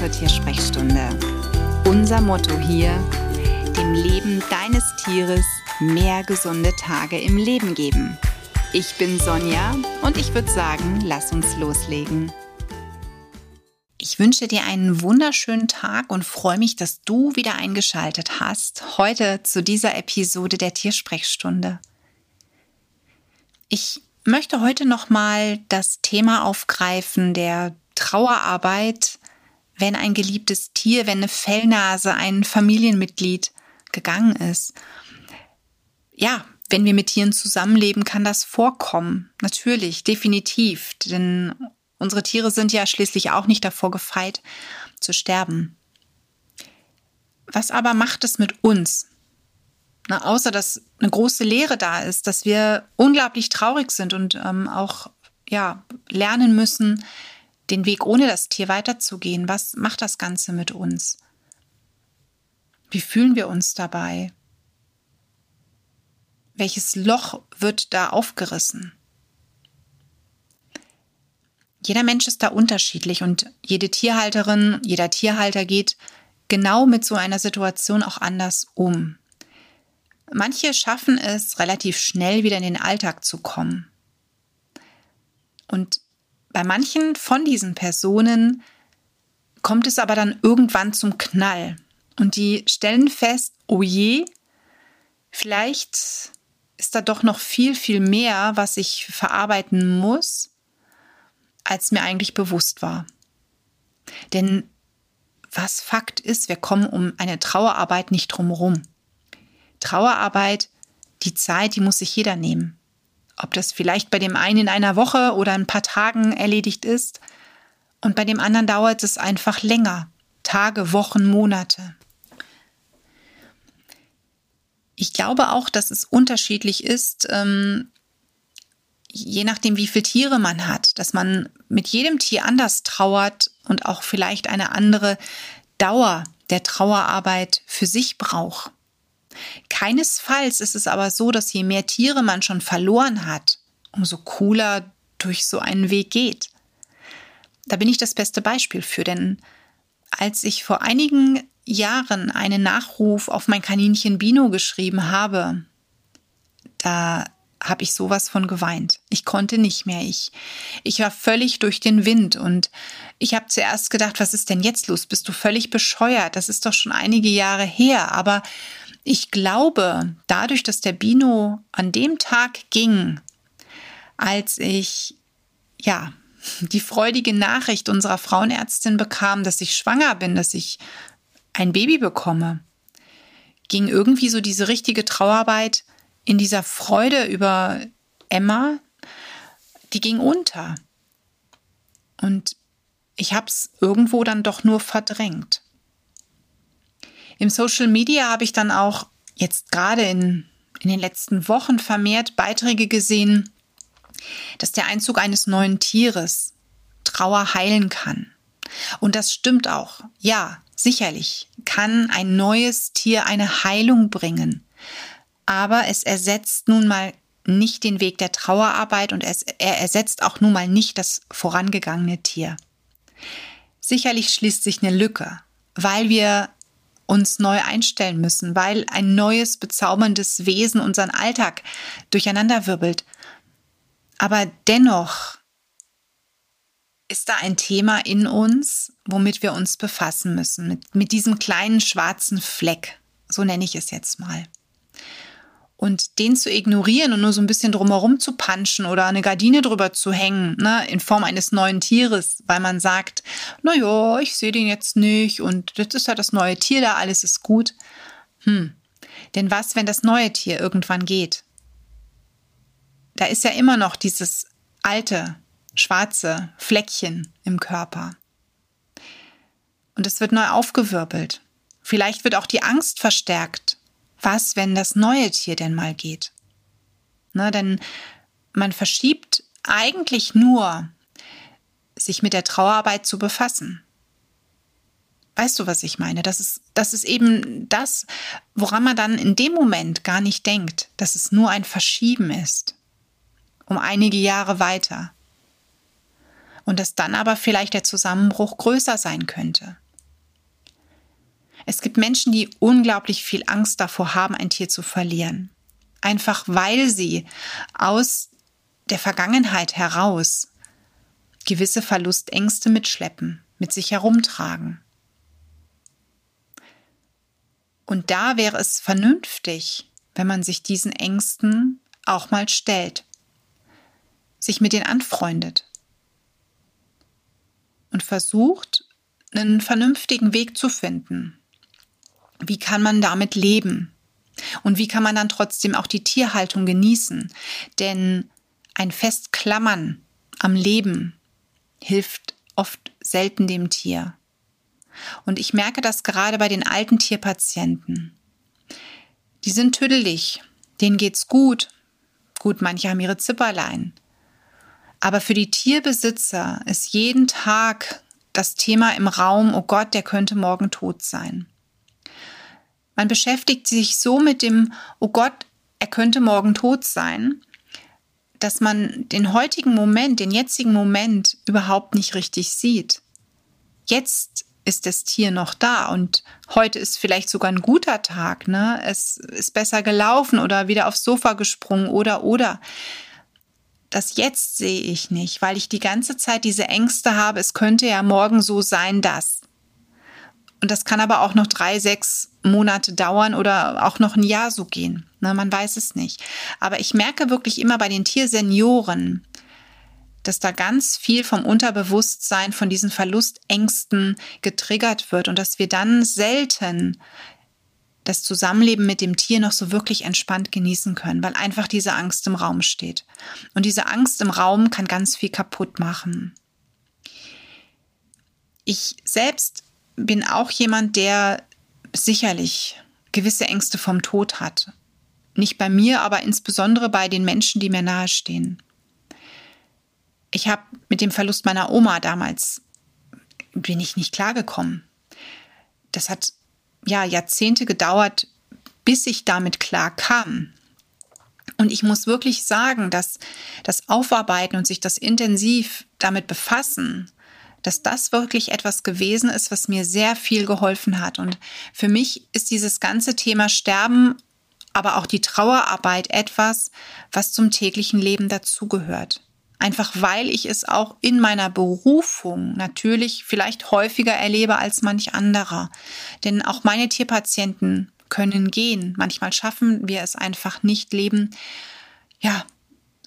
zur Tiersprechstunde. Unser Motto hier, dem Leben deines Tieres mehr gesunde Tage im Leben geben. Ich bin Sonja und ich würde sagen, lass uns loslegen. Ich wünsche dir einen wunderschönen Tag und freue mich, dass du wieder eingeschaltet hast, heute zu dieser Episode der Tiersprechstunde. Ich möchte heute nochmal das Thema aufgreifen der Trauerarbeit, wenn ein geliebtes Tier, wenn eine Fellnase, ein Familienmitglied gegangen ist. Ja, wenn wir mit Tieren zusammenleben, kann das vorkommen. Natürlich, definitiv. Denn unsere Tiere sind ja schließlich auch nicht davor gefeit, zu sterben. Was aber macht es mit uns? Na, außer dass eine große Leere da ist, dass wir unglaublich traurig sind und ähm, auch ja, lernen müssen, den Weg ohne das Tier weiterzugehen. Was macht das Ganze mit uns? Wie fühlen wir uns dabei? Welches Loch wird da aufgerissen? Jeder Mensch ist da unterschiedlich und jede Tierhalterin, jeder Tierhalter geht genau mit so einer Situation auch anders um. Manche schaffen es, relativ schnell wieder in den Alltag zu kommen. Und bei manchen von diesen Personen kommt es aber dann irgendwann zum Knall. Und die stellen fest, oh je, vielleicht ist da doch noch viel, viel mehr, was ich verarbeiten muss, als mir eigentlich bewusst war. Denn was Fakt ist, wir kommen um eine Trauerarbeit nicht drumherum. Trauerarbeit, die Zeit, die muss sich jeder nehmen. Ob das vielleicht bei dem einen in einer Woche oder ein paar Tagen erledigt ist und bei dem anderen dauert es einfach länger. Tage, Wochen, Monate. Ich glaube auch, dass es unterschiedlich ist, ähm, je nachdem, wie viele Tiere man hat, dass man mit jedem Tier anders trauert und auch vielleicht eine andere Dauer der Trauerarbeit für sich braucht. Keinesfalls ist es aber so, dass je mehr Tiere man schon verloren hat, umso cooler durch so einen Weg geht. Da bin ich das beste Beispiel für, denn als ich vor einigen Jahren einen Nachruf auf mein Kaninchen Bino geschrieben habe, da habe ich sowas von geweint. Ich konnte nicht mehr. Ich, ich war völlig durch den Wind und ich habe zuerst gedacht, was ist denn jetzt los? Bist du völlig bescheuert? Das ist doch schon einige Jahre her. Aber ich glaube, dadurch, dass der Bino an dem Tag ging, als ich, ja, die freudige Nachricht unserer Frauenärztin bekam, dass ich schwanger bin, dass ich ein Baby bekomme, ging irgendwie so diese richtige Trauerarbeit in dieser Freude über Emma, die ging unter. Und ich habe es irgendwo dann doch nur verdrängt. Im Social Media habe ich dann auch jetzt gerade in, in den letzten Wochen vermehrt Beiträge gesehen, dass der Einzug eines neuen Tieres Trauer heilen kann. Und das stimmt auch. Ja, sicherlich kann ein neues Tier eine Heilung bringen. Aber es ersetzt nun mal nicht den Weg der Trauerarbeit und es, er ersetzt auch nun mal nicht das vorangegangene Tier. Sicherlich schließt sich eine Lücke, weil wir uns neu einstellen müssen, weil ein neues, bezauberndes Wesen unseren Alltag durcheinanderwirbelt. Aber dennoch ist da ein Thema in uns, womit wir uns befassen müssen, mit, mit diesem kleinen schwarzen Fleck, so nenne ich es jetzt mal. Und den zu ignorieren und nur so ein bisschen drumherum zu panschen oder eine Gardine drüber zu hängen, ne, in Form eines neuen Tieres, weil man sagt, na ja, ich sehe den jetzt nicht und das ist ja das neue Tier da, alles ist gut. Hm. Denn was, wenn das neue Tier irgendwann geht? Da ist ja immer noch dieses alte, schwarze Fleckchen im Körper. Und es wird neu aufgewirbelt. Vielleicht wird auch die Angst verstärkt was, wenn das neue Tier denn mal geht? Ne, denn man verschiebt eigentlich nur, sich mit der Trauerarbeit zu befassen. Weißt du, was ich meine? Das ist, das ist eben das, woran man dann in dem Moment gar nicht denkt, dass es nur ein Verschieben ist. Um einige Jahre weiter. Und dass dann aber vielleicht der Zusammenbruch größer sein könnte. Es gibt Menschen, die unglaublich viel Angst davor haben, ein Tier zu verlieren. Einfach weil sie aus der Vergangenheit heraus gewisse Verlustängste mitschleppen, mit sich herumtragen. Und da wäre es vernünftig, wenn man sich diesen Ängsten auch mal stellt, sich mit denen anfreundet und versucht, einen vernünftigen Weg zu finden. Wie kann man damit leben? Und wie kann man dann trotzdem auch die Tierhaltung genießen? Denn ein Festklammern am Leben hilft oft selten dem Tier. Und ich merke das gerade bei den alten Tierpatienten. Die sind tüdelig, denen geht's gut. Gut, manche haben ihre Zipperlein. Aber für die Tierbesitzer ist jeden Tag das Thema im Raum, oh Gott, der könnte morgen tot sein. Man beschäftigt sich so mit dem, oh Gott, er könnte morgen tot sein, dass man den heutigen Moment, den jetzigen Moment überhaupt nicht richtig sieht. Jetzt ist das Tier noch da und heute ist vielleicht sogar ein guter Tag, ne? Es ist besser gelaufen oder wieder aufs Sofa gesprungen oder oder das Jetzt sehe ich nicht, weil ich die ganze Zeit diese Ängste habe, es könnte ja morgen so sein, dass. Und das kann aber auch noch drei, sechs Monate dauern oder auch noch ein Jahr so gehen. Ne, man weiß es nicht. Aber ich merke wirklich immer bei den Tiersenioren, dass da ganz viel vom Unterbewusstsein, von diesen Verlustängsten getriggert wird und dass wir dann selten das Zusammenleben mit dem Tier noch so wirklich entspannt genießen können, weil einfach diese Angst im Raum steht. Und diese Angst im Raum kann ganz viel kaputt machen. Ich selbst bin auch jemand, der sicherlich gewisse Ängste vom Tod hat. Nicht bei mir, aber insbesondere bei den Menschen, die mir nahestehen. Ich habe mit dem Verlust meiner Oma damals bin ich nicht klargekommen. Das hat ja, Jahrzehnte gedauert, bis ich damit klar kam. Und ich muss wirklich sagen, dass das Aufarbeiten und sich das intensiv damit befassen, dass das wirklich etwas gewesen ist, was mir sehr viel geholfen hat. Und für mich ist dieses ganze Thema Sterben, aber auch die Trauerarbeit etwas, was zum täglichen Leben dazugehört. Einfach weil ich es auch in meiner Berufung natürlich vielleicht häufiger erlebe als manch anderer. Denn auch meine Tierpatienten können gehen. Manchmal schaffen wir es einfach nicht, Leben, ja,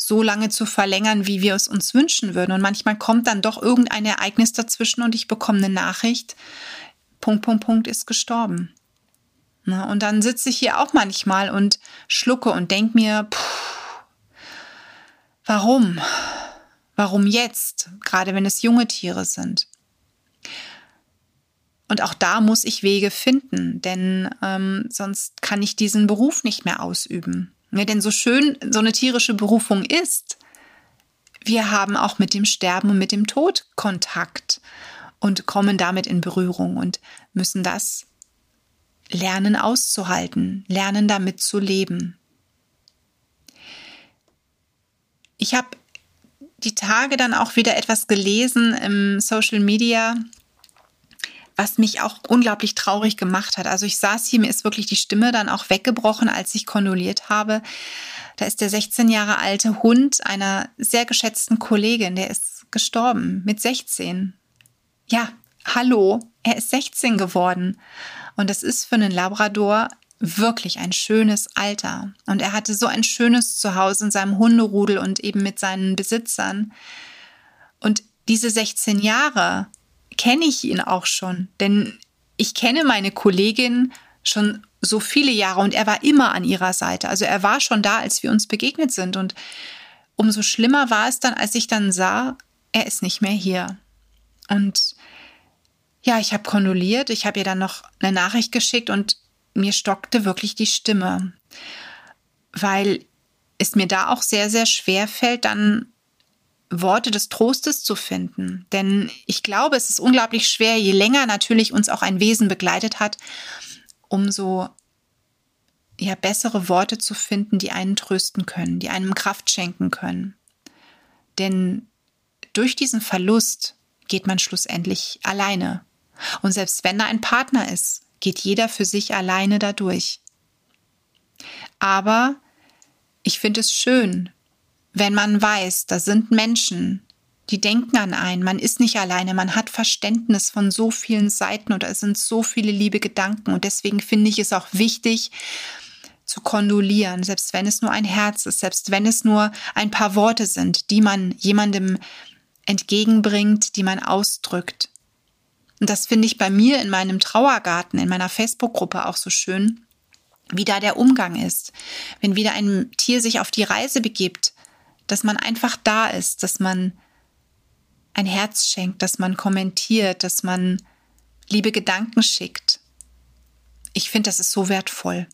so lange zu verlängern, wie wir es uns wünschen würden. Und manchmal kommt dann doch irgendein Ereignis dazwischen und ich bekomme eine Nachricht, Punkt, Punkt, Punkt ist gestorben. und dann sitze ich hier auch manchmal und schlucke und denke mir, puh, warum? Warum jetzt, gerade wenn es junge Tiere sind? Und auch da muss ich Wege finden, denn ähm, sonst kann ich diesen Beruf nicht mehr ausüben. Ja, denn so schön so eine tierische Berufung ist, wir haben auch mit dem Sterben und mit dem Tod Kontakt und kommen damit in Berührung und müssen das lernen auszuhalten, lernen damit zu leben. Ich habe die Tage dann auch wieder etwas gelesen im Social Media, was mich auch unglaublich traurig gemacht hat. Also ich saß hier, mir ist wirklich die Stimme dann auch weggebrochen, als ich kondoliert habe. Da ist der 16 Jahre alte Hund einer sehr geschätzten Kollegin, der ist gestorben mit 16. Ja, hallo, er ist 16 geworden. Und das ist für einen Labrador wirklich ein schönes Alter. Und er hatte so ein schönes Zuhause in seinem Hunderudel und eben mit seinen Besitzern. Und diese 16 Jahre kenne ich ihn auch schon, denn ich kenne meine Kollegin schon so viele Jahre und er war immer an ihrer Seite. Also er war schon da, als wir uns begegnet sind. Und umso schlimmer war es dann, als ich dann sah, er ist nicht mehr hier. Und ja, ich habe kondoliert, ich habe ihr dann noch eine Nachricht geschickt und mir stockte wirklich die Stimme, weil es mir da auch sehr, sehr schwer fällt, dann Worte des Trostes zu finden. Denn ich glaube, es ist unglaublich schwer, je länger natürlich uns auch ein Wesen begleitet hat, umso ja, bessere Worte zu finden, die einen trösten können, die einem Kraft schenken können. Denn durch diesen Verlust geht man schlussendlich alleine. Und selbst wenn da ein Partner ist, geht jeder für sich alleine dadurch. Aber ich finde es schön, wenn man weiß, da sind Menschen, die denken an einen, man ist nicht alleine, man hat Verständnis von so vielen Seiten oder es sind so viele liebe Gedanken und deswegen finde ich es auch wichtig, zu kondolieren, selbst wenn es nur ein Herz ist, selbst wenn es nur ein paar Worte sind, die man jemandem entgegenbringt, die man ausdrückt. Und das finde ich bei mir in meinem Trauergarten, in meiner Facebook-Gruppe auch so schön, wie da der Umgang ist. Wenn wieder ein Tier sich auf die Reise begibt, dass man einfach da ist, dass man ein Herz schenkt, dass man kommentiert, dass man liebe Gedanken schickt. Ich finde, das ist so wertvoll.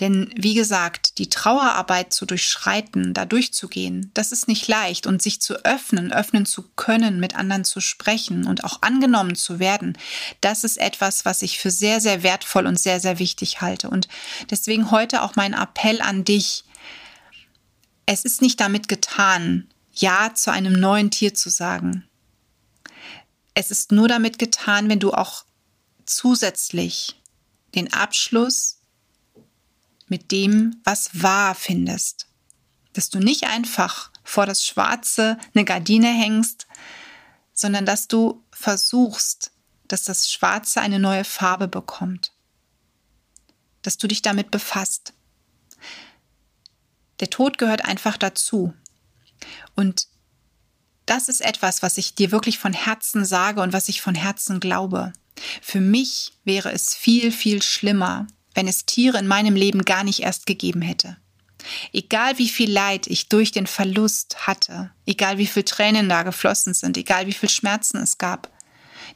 Denn wie gesagt, die Trauerarbeit zu durchschreiten, da durchzugehen, das ist nicht leicht und sich zu öffnen, öffnen zu können, mit anderen zu sprechen und auch angenommen zu werden, das ist etwas, was ich für sehr, sehr wertvoll und sehr, sehr wichtig halte. Und deswegen heute auch mein Appell an dich. Es ist nicht damit getan, Ja zu einem neuen Tier zu sagen. Es ist nur damit getan, wenn du auch zusätzlich den Abschluss mit dem, was wahr findest. Dass du nicht einfach vor das Schwarze eine Gardine hängst, sondern dass du versuchst, dass das Schwarze eine neue Farbe bekommt. Dass du dich damit befasst. Der Tod gehört einfach dazu. Und das ist etwas, was ich dir wirklich von Herzen sage und was ich von Herzen glaube. Für mich wäre es viel, viel schlimmer, wenn es Tiere in meinem Leben gar nicht erst gegeben hätte. Egal wie viel Leid ich durch den Verlust hatte, egal wie viel Tränen da geflossen sind, egal wie viel Schmerzen es gab,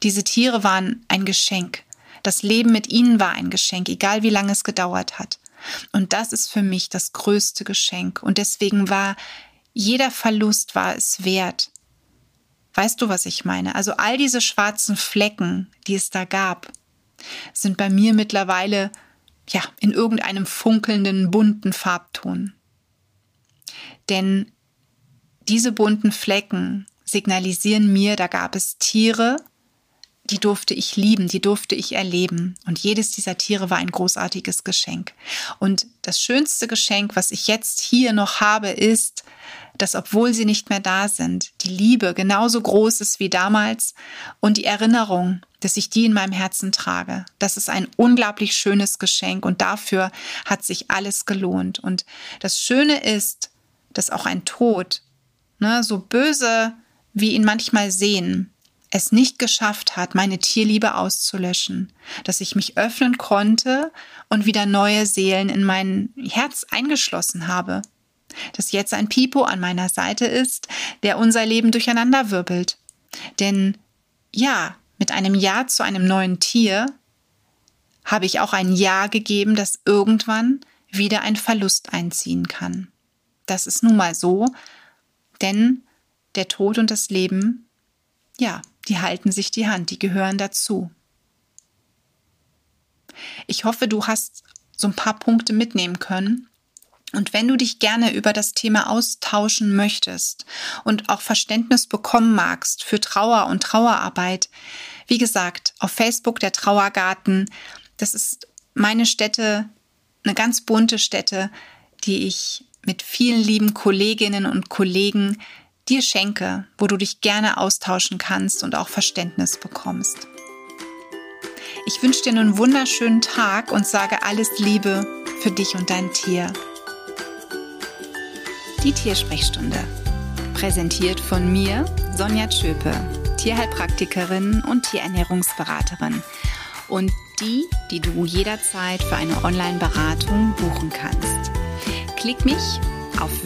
diese Tiere waren ein Geschenk. Das Leben mit ihnen war ein Geschenk, egal wie lange es gedauert hat. Und das ist für mich das größte Geschenk. Und deswegen war jeder Verlust war es wert, Weißt du, was ich meine? Also all diese schwarzen Flecken, die es da gab, sind bei mir mittlerweile ja in irgendeinem funkelnden bunten Farbton. Denn diese bunten Flecken signalisieren mir, da gab es Tiere, die durfte ich lieben, die durfte ich erleben. Und jedes dieser Tiere war ein großartiges Geschenk. Und das schönste Geschenk, was ich jetzt hier noch habe, ist, dass obwohl sie nicht mehr da sind, die Liebe genauso groß ist wie damals und die Erinnerung, dass ich die in meinem Herzen trage. Das ist ein unglaublich schönes Geschenk und dafür hat sich alles gelohnt. Und das Schöne ist, dass auch ein Tod, ne, so böse wie ihn manchmal sehen, es nicht geschafft hat, meine Tierliebe auszulöschen, dass ich mich öffnen konnte und wieder neue Seelen in mein Herz eingeschlossen habe dass jetzt ein Pipo an meiner Seite ist, der unser Leben durcheinander wirbelt. Denn ja, mit einem Ja zu einem neuen Tier habe ich auch ein Ja gegeben, dass irgendwann wieder ein Verlust einziehen kann. Das ist nun mal so, denn der Tod und das Leben, ja, die halten sich die Hand, die gehören dazu. Ich hoffe, du hast so ein paar Punkte mitnehmen können und wenn du dich gerne über das Thema austauschen möchtest und auch Verständnis bekommen magst für Trauer und Trauerarbeit, wie gesagt, auf Facebook der Trauergarten, das ist meine Stätte, eine ganz bunte Stätte, die ich mit vielen lieben Kolleginnen und Kollegen dir schenke, wo du dich gerne austauschen kannst und auch Verständnis bekommst. Ich wünsche dir einen wunderschönen Tag und sage alles Liebe für dich und dein Tier. Die Tiersprechstunde. Präsentiert von mir, Sonja Tschöpe, Tierheilpraktikerin und Tierernährungsberaterin. Und die, die du jederzeit für eine Online-Beratung buchen kannst. Klick mich auf